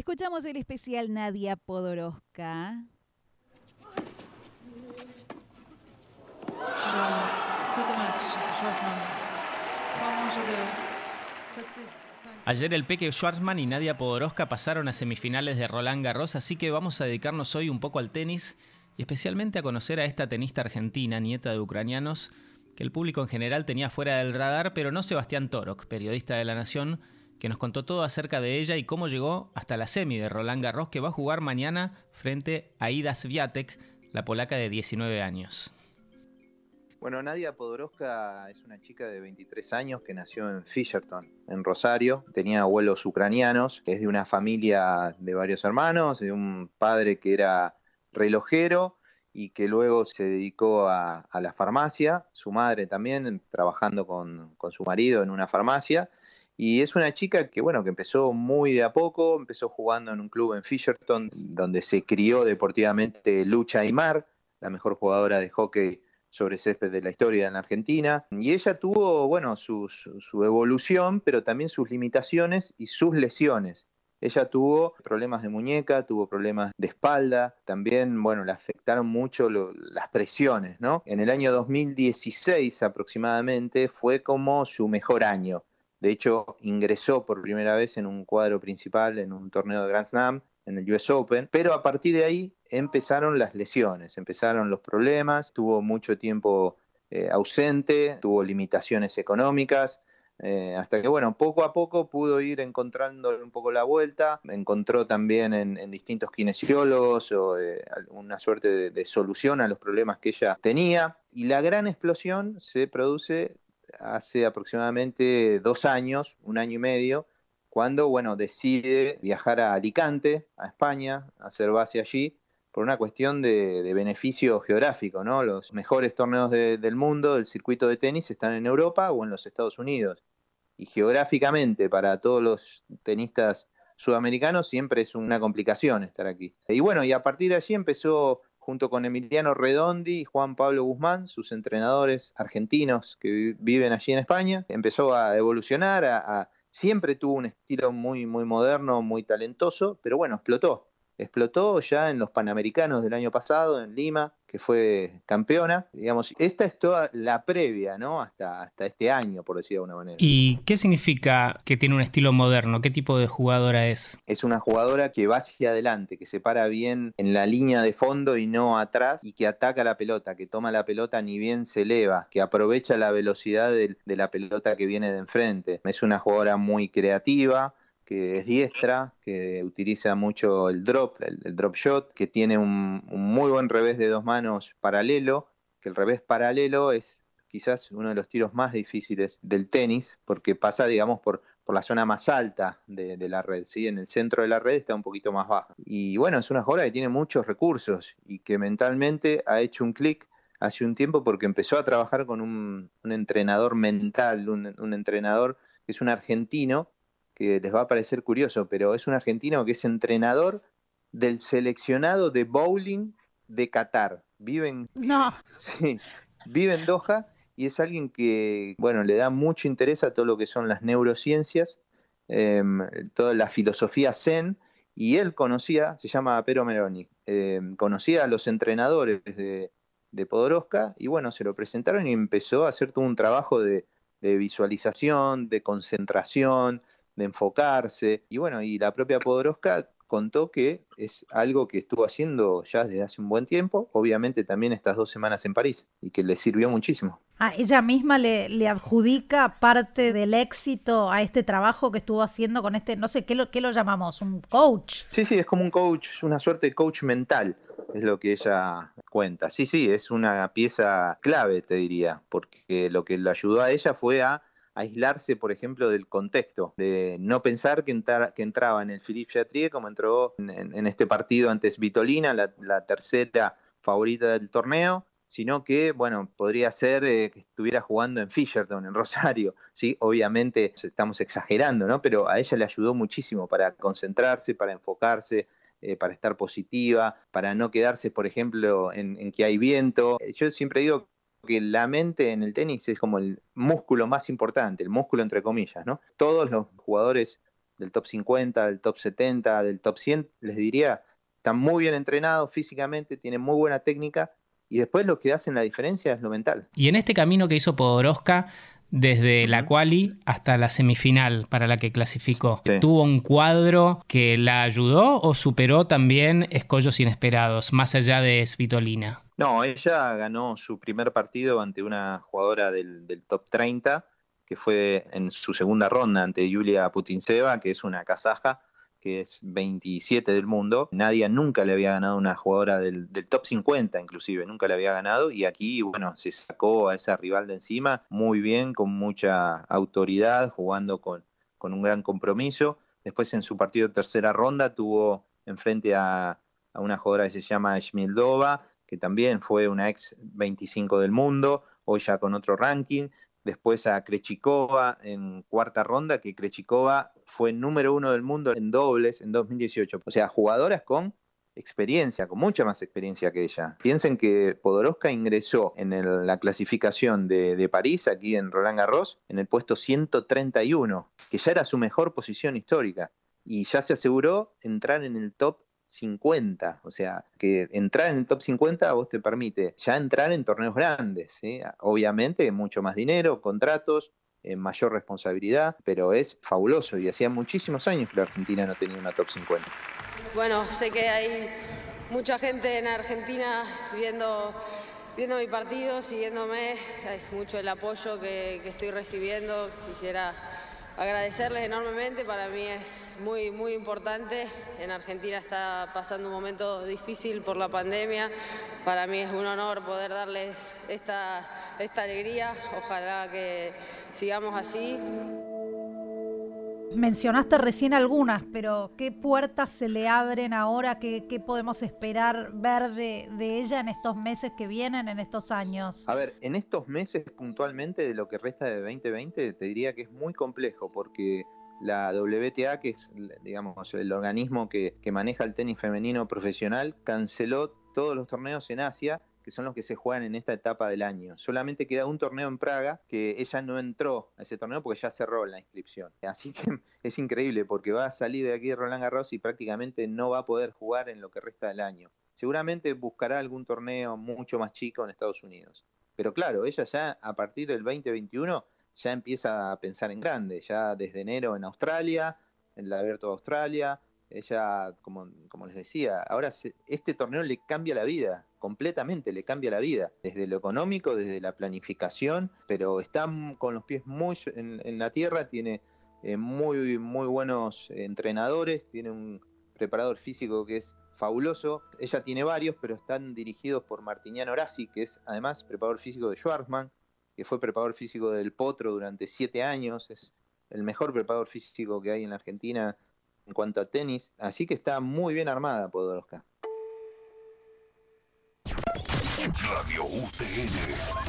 Escuchamos el especial Nadia Podoroska. Ayer el Peque Schwarzman y Nadia Podoroska pasaron a semifinales de Roland Garros, así que vamos a dedicarnos hoy un poco al tenis y especialmente a conocer a esta tenista argentina, nieta de ucranianos, que el público en general tenía fuera del radar, pero no Sebastián Torok, periodista de La Nación, que nos contó todo acerca de ella y cómo llegó hasta la semi de Roland Garros que va a jugar mañana frente a Ida Swiatek, la polaca de 19 años. Bueno, Nadia Podoroska es una chica de 23 años que nació en Fisherton, en Rosario. Tenía abuelos ucranianos, es de una familia de varios hermanos, de un padre que era relojero y que luego se dedicó a, la farmacia, su madre también, trabajando con, con, su marido en una farmacia. Y es una chica que, bueno, que empezó muy de a poco, empezó jugando en un club en Fisherton, donde se crió deportivamente Lucha Aymar, la mejor jugadora de hockey sobre césped de la historia en la Argentina. Y ella tuvo, bueno, su, evolución, pero también sus limitaciones y sus lesiones. Ella tuvo problemas de muñeca, tuvo problemas de espalda, también, bueno, le afectaron mucho las presiones, ¿no? En el año 2016 aproximadamente fue como su mejor año. De hecho, ingresó por primera vez en un cuadro principal en un torneo de Grand Slam en el US Open, pero a partir de ahí empezaron las lesiones, empezaron los problemas, tuvo mucho tiempo eh, ausente, tuvo limitaciones económicas, eh, hasta que, bueno, poco a poco pudo ir encontrando un poco la vuelta, encontró también en, distintos kinesiólogos o eh, una suerte de, solución a los problemas que ella tenía, y la gran explosión se produce hace aproximadamente dos años, un año y medio, cuando, bueno, decide viajar a Alicante, a España, hacer base allí, por una cuestión de, beneficio geográfico, ¿no? Los mejores torneos del mundo del circuito de tenis están en Europa o en los Estados Unidos. Y geográficamente, para todos los tenistas sudamericanos, siempre es una complicación estar aquí. Y bueno, y a partir de allí empezó junto con Emiliano Redondi y Juan Pablo Guzmán, sus entrenadores argentinos que viven allí en España, empezó a evolucionar, a Siempre tuvo un estilo muy, muy moderno, muy talentoso, pero bueno, explotó. Explotó ya en los Panamericanos del año pasado, en Lima, que fue campeona. Digamos, esta es toda la previa, ¿no? Hasta, hasta este año, por decir de alguna manera. ¿Y qué significa que tiene un estilo moderno? ¿Qué tipo de jugadora es? Es una jugadora que va hacia adelante, que se para bien en la línea de fondo y no atrás, y que ataca la pelota, que toma la pelota ni bien se eleva, que aprovecha la velocidad de, de la pelota que viene de enfrente. Es una jugadora muy creativa, que es diestra, que utiliza mucho el drop, el, drop shot, que tiene un, muy buen revés de dos manos paralelo, que el revés paralelo es quizás uno de los tiros más difíciles del tenis, porque pasa, digamos, por, la zona más alta de, la red, ¿sí? En el centro de la red está un poquito más baja. Y bueno, es una jugadora que tiene muchos recursos y que mentalmente ha hecho un clic hace un tiempo porque empezó a trabajar con un, entrenador mental, un entrenador que es un argentino que les va a parecer curioso, pero es un argentino que es entrenador del seleccionado de bowling de Qatar. Vive en, no. sí, vive en Doha y es alguien que, bueno, le da mucho interés a todo lo que son las neurociencias, em, toda la filosofía zen, y él conocía, se llama Pero Meroni, em, conocía a los entrenadores de, de Podoroska y bueno, se lo presentaron y empezó a hacer todo un trabajo de, de visualización, de concentración, de enfocarse. Y bueno, y la propia Podoroska contó que es algo que estuvo haciendo ya desde hace un buen tiempo, obviamente también estas dos semanas en París, y que le sirvió muchísimo. Ah, ella misma le, le adjudica parte del éxito a este trabajo que estuvo haciendo con este, no sé, ¿qué lo, qué lo llamamos? ¿Un coach? Sí, sí, es como un coach, una suerte de coach mental, es lo que ella cuenta. Sí, sí, es una pieza clave, te diría, porque lo que le ayudó a ella fue a aislarse, por ejemplo, del contexto, de no pensar que, que entraba en el Philippe Chatrier como entró en, este partido antes Vitolina, la, tercera favorita del torneo, sino que, bueno, podría ser eh, que estuviera jugando en Fisherton, en Rosario, ¿sí? Obviamente estamos exagerando, ¿no? Pero a ella le ayudó muchísimo para concentrarse, para enfocarse, eh, para estar positiva, para no quedarse, por ejemplo, en, en, que hay viento. Yo siempre digo que la mente en el tenis es como el músculo más importante, el músculo entre comillas, ¿no? Todos los jugadores del top 50, del top 70, del top 100, les diría, están muy bien entrenados físicamente, tienen muy buena técnica y después lo que hacen la diferencia es lo mental. Y en este camino que hizo Podoroska, desde la quali hasta la semifinal para la que clasificó. ¿Tuvo un cuadro que la ayudó o superó también escollos inesperados, más allá de Svitolina? No, ella ganó su primer partido ante una jugadora del, top 30, que fue en su segunda ronda ante Yulia Putinseva, que es una kazaja que es 27 del mundo. Nadia nunca le había ganado una jugadora del, top 50, inclusive, nunca le había ganado. Y aquí, bueno, se sacó a esa rival de encima muy bien, con mucha autoridad, jugando con, con un gran compromiso. Después, en su partido de tercera ronda, tuvo enfrente a, a una jugadora que se llama Shmildova, que también fue una ex 25 del mundo, hoy ya con otro ranking después a Krechikova en cuarta ronda, que Krechikova fue número uno del mundo en dobles en 2018. O sea, jugadoras con experiencia, con mucha más experiencia que ella. Piensen que Podoroska ingresó en la clasificación de, de, París, aquí en Roland Garros, en el puesto 131, que ya era su mejor posición histórica. Y ya se aseguró entrar en el top 50. O sea, que entrar en el top 50 a vos te permite ya entrar en torneos grandes. Obviamente, mucho más dinero, contratos, eh, mayor responsabilidad, pero es fabuloso y hacía muchísimos años que la Argentina no tenía una top 50. Bueno, sé que hay mucha gente en Argentina viendo, viendo mi partido, siguiéndome, hay mucho el apoyo que estoy recibiendo. Quisiera agradecerles enormemente, para mí es muy, muy importante. En Argentina está pasando un momento difícil por la pandemia. Para mí es un honor poder darles esta, esta alegría. Ojalá que sigamos así. Mencionaste recién algunas, pero ¿qué puertas se le abren ahora? ¿Qué, podemos esperar ver de, ella en estos meses que vienen, en estos años? A ver, en estos meses puntualmente de lo que resta de 2020, te diría que es muy complejo porque la WTA, que es digamos, el organismo que maneja el tenis femenino profesional, canceló todos los torneos en Asia son los que se juegan en esta etapa del año. Solamente queda un torneo en Praga que ella no entró a ese torneo porque ya cerró la inscripción. Así que es increíble porque va a salir de aquí Roland Garros y prácticamente no va a poder jugar en lo que resta del año. Seguramente buscará algún torneo mucho más chico en Estados Unidos. Pero claro, ella ya a partir del 2021 ya empieza a pensar en grande, ya desde enero en Australia, en el Abierto de Australia, ella, como, como les decía, ahora este torneo le cambia la vida, completamente le cambia la vida, desde lo económico, desde la planificación, pero está con los pies muy en, la tierra, tiene eh, muy, muy buenos entrenadores, tiene un preparador físico que es fabuloso. Ella tiene varios, pero están dirigidos por Martiniano Orasi, que es además preparador físico de Schwarzman, que fue preparador físico del Potro durante siete años, es el mejor preparador físico que hay en la Argentina en cuanto a tenis, así que está muy bien armada Podoroska. Radio UTN.